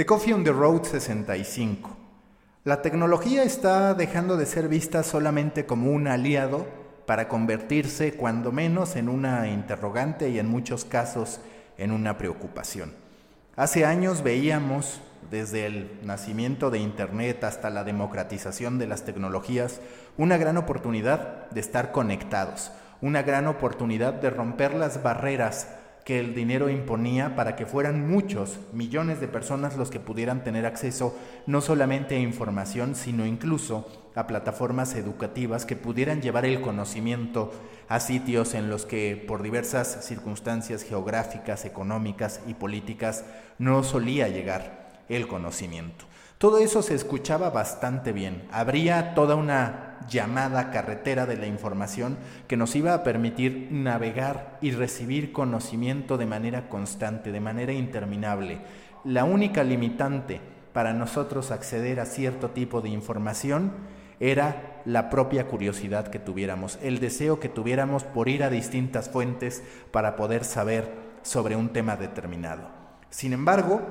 The Coffee on the Road 65. La tecnología está dejando de ser vista solamente como un aliado para convertirse, cuando menos, en una interrogante y en muchos casos en una preocupación. Hace años veíamos, desde el nacimiento de Internet hasta la democratización de las tecnologías, una gran oportunidad de estar conectados, una gran oportunidad de romper las barreras que el dinero imponía para que fueran muchos, millones de personas los que pudieran tener acceso no solamente a información, sino incluso a plataformas educativas que pudieran llevar el conocimiento a sitios en los que por diversas circunstancias geográficas, económicas y políticas no solía llegar el conocimiento. Todo eso se escuchaba bastante bien. Habría toda una llamada carretera de la información que nos iba a permitir navegar y recibir conocimiento de manera constante, de manera interminable. La única limitante para nosotros acceder a cierto tipo de información era la propia curiosidad que tuviéramos, el deseo que tuviéramos por ir a distintas fuentes para poder saber sobre un tema determinado. Sin embargo,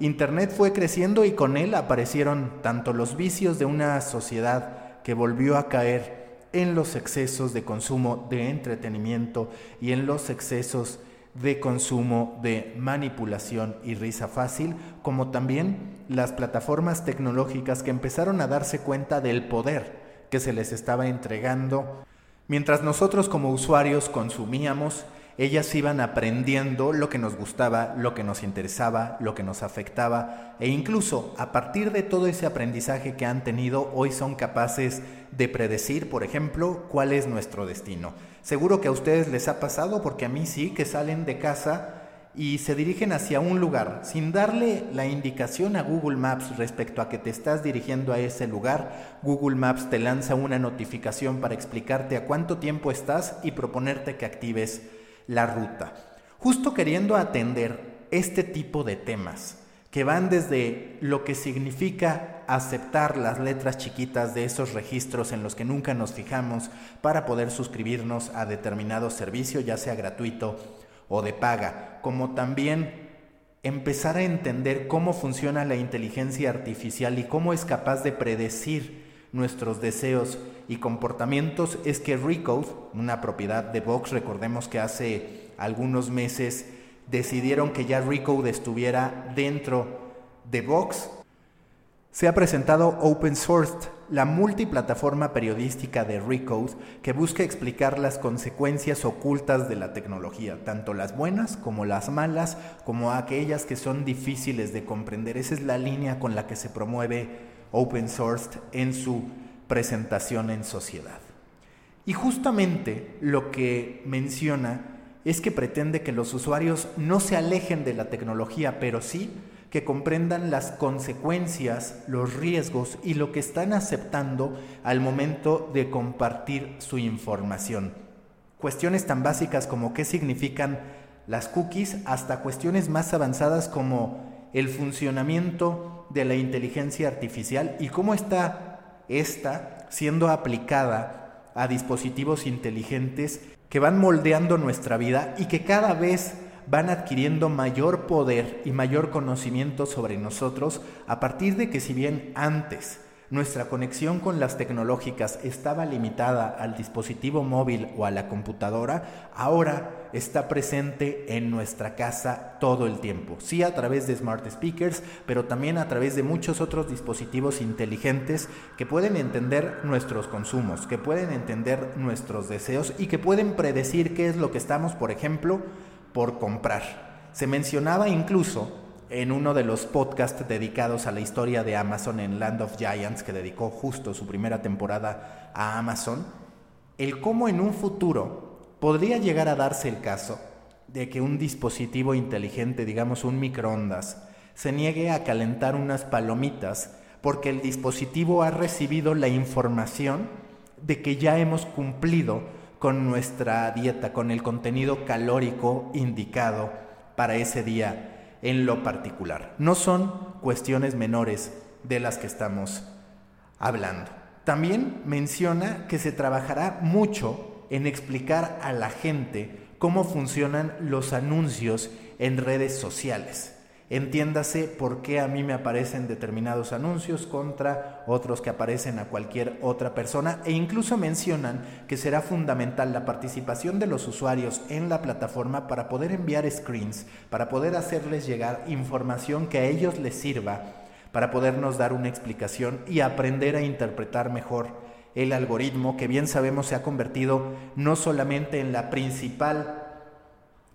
Internet fue creciendo y con él aparecieron tanto los vicios de una sociedad que volvió a caer en los excesos de consumo de entretenimiento y en los excesos de consumo de manipulación y risa fácil, como también las plataformas tecnológicas que empezaron a darse cuenta del poder que se les estaba entregando, mientras nosotros como usuarios consumíamos ellas iban aprendiendo lo que nos gustaba, lo que nos interesaba, lo que nos afectaba e incluso a partir de todo ese aprendizaje que han tenido, hoy son capaces de predecir, por ejemplo, cuál es nuestro destino. Seguro que a ustedes les ha pasado porque a mí sí, que salen de casa y se dirigen hacia un lugar sin darle la indicación a Google Maps respecto a que te estás dirigiendo a ese lugar. Google Maps te lanza una notificación para explicarte a cuánto tiempo estás y proponerte que actives la ruta, justo queriendo atender este tipo de temas que van desde lo que significa aceptar las letras chiquitas de esos registros en los que nunca nos fijamos para poder suscribirnos a determinado servicio, ya sea gratuito o de paga, como también empezar a entender cómo funciona la inteligencia artificial y cómo es capaz de predecir nuestros deseos y comportamientos es que Recode, una propiedad de Vox, recordemos que hace algunos meses decidieron que ya Recode estuviera dentro de Vox, se ha presentado Open Source, la multiplataforma periodística de Recode que busca explicar las consecuencias ocultas de la tecnología, tanto las buenas como las malas, como aquellas que son difíciles de comprender. Esa es la línea con la que se promueve open source en su presentación en sociedad. Y justamente lo que menciona es que pretende que los usuarios no se alejen de la tecnología, pero sí que comprendan las consecuencias, los riesgos y lo que están aceptando al momento de compartir su información. Cuestiones tan básicas como qué significan las cookies hasta cuestiones más avanzadas como el funcionamiento de la inteligencia artificial y cómo está esta siendo aplicada a dispositivos inteligentes que van moldeando nuestra vida y que cada vez van adquiriendo mayor poder y mayor conocimiento sobre nosotros a partir de que si bien antes nuestra conexión con las tecnológicas estaba limitada al dispositivo móvil o a la computadora, ahora está presente en nuestra casa todo el tiempo. Sí a través de smart speakers, pero también a través de muchos otros dispositivos inteligentes que pueden entender nuestros consumos, que pueden entender nuestros deseos y que pueden predecir qué es lo que estamos, por ejemplo, por comprar. Se mencionaba incluso en uno de los podcasts dedicados a la historia de Amazon en Land of Giants, que dedicó justo su primera temporada a Amazon, el cómo en un futuro podría llegar a darse el caso de que un dispositivo inteligente, digamos un microondas, se niegue a calentar unas palomitas porque el dispositivo ha recibido la información de que ya hemos cumplido con nuestra dieta, con el contenido calórico indicado para ese día en lo particular. No son cuestiones menores de las que estamos hablando. También menciona que se trabajará mucho en explicar a la gente cómo funcionan los anuncios en redes sociales. Entiéndase por qué a mí me aparecen determinados anuncios contra otros que aparecen a cualquier otra persona e incluso mencionan que será fundamental la participación de los usuarios en la plataforma para poder enviar screens, para poder hacerles llegar información que a ellos les sirva, para podernos dar una explicación y aprender a interpretar mejor el algoritmo que bien sabemos se ha convertido no solamente en la principal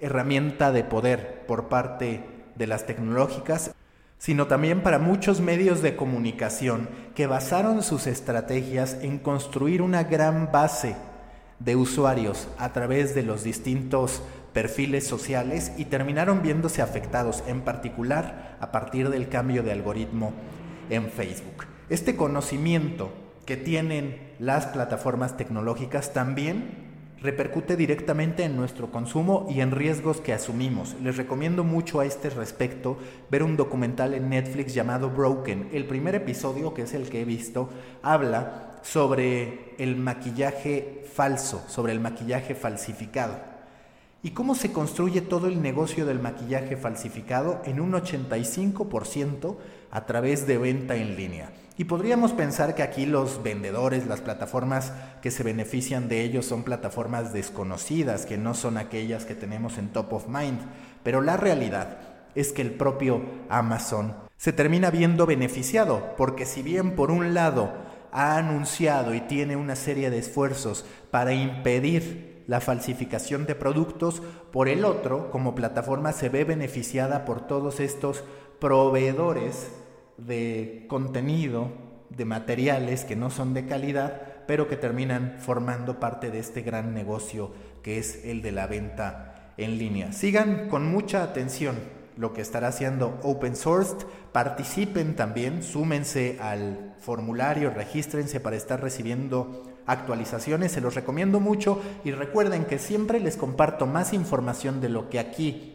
herramienta de poder por parte de las tecnológicas, sino también para muchos medios de comunicación que basaron sus estrategias en construir una gran base de usuarios a través de los distintos perfiles sociales y terminaron viéndose afectados, en particular a partir del cambio de algoritmo en Facebook. Este conocimiento que tienen las plataformas tecnológicas también repercute directamente en nuestro consumo y en riesgos que asumimos. Les recomiendo mucho a este respecto ver un documental en Netflix llamado Broken. El primer episodio, que es el que he visto, habla sobre el maquillaje falso, sobre el maquillaje falsificado. ¿Y cómo se construye todo el negocio del maquillaje falsificado en un 85% a través de venta en línea? Y podríamos pensar que aquí los vendedores, las plataformas que se benefician de ellos son plataformas desconocidas, que no son aquellas que tenemos en top of mind, pero la realidad es que el propio Amazon se termina viendo beneficiado, porque si bien por un lado ha anunciado y tiene una serie de esfuerzos para impedir la falsificación de productos, por el otro, como plataforma se ve beneficiada por todos estos proveedores de contenido, de materiales que no son de calidad, pero que terminan formando parte de este gran negocio que es el de la venta en línea. Sigan con mucha atención lo que estará haciendo Open Source, participen también, súmense al formulario, regístrense para estar recibiendo actualizaciones, se los recomiendo mucho y recuerden que siempre les comparto más información de lo que aquí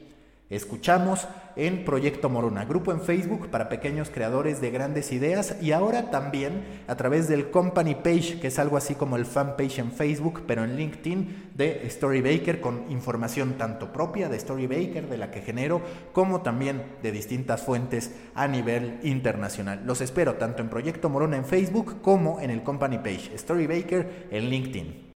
Escuchamos en Proyecto Morona, grupo en Facebook para pequeños creadores de grandes ideas y ahora también a través del company page, que es algo así como el fan page en Facebook, pero en LinkedIn de Storybaker con información tanto propia de Storybaker, de la que genero, como también de distintas fuentes a nivel internacional. Los espero tanto en Proyecto Morona en Facebook como en el company page Storybaker en LinkedIn.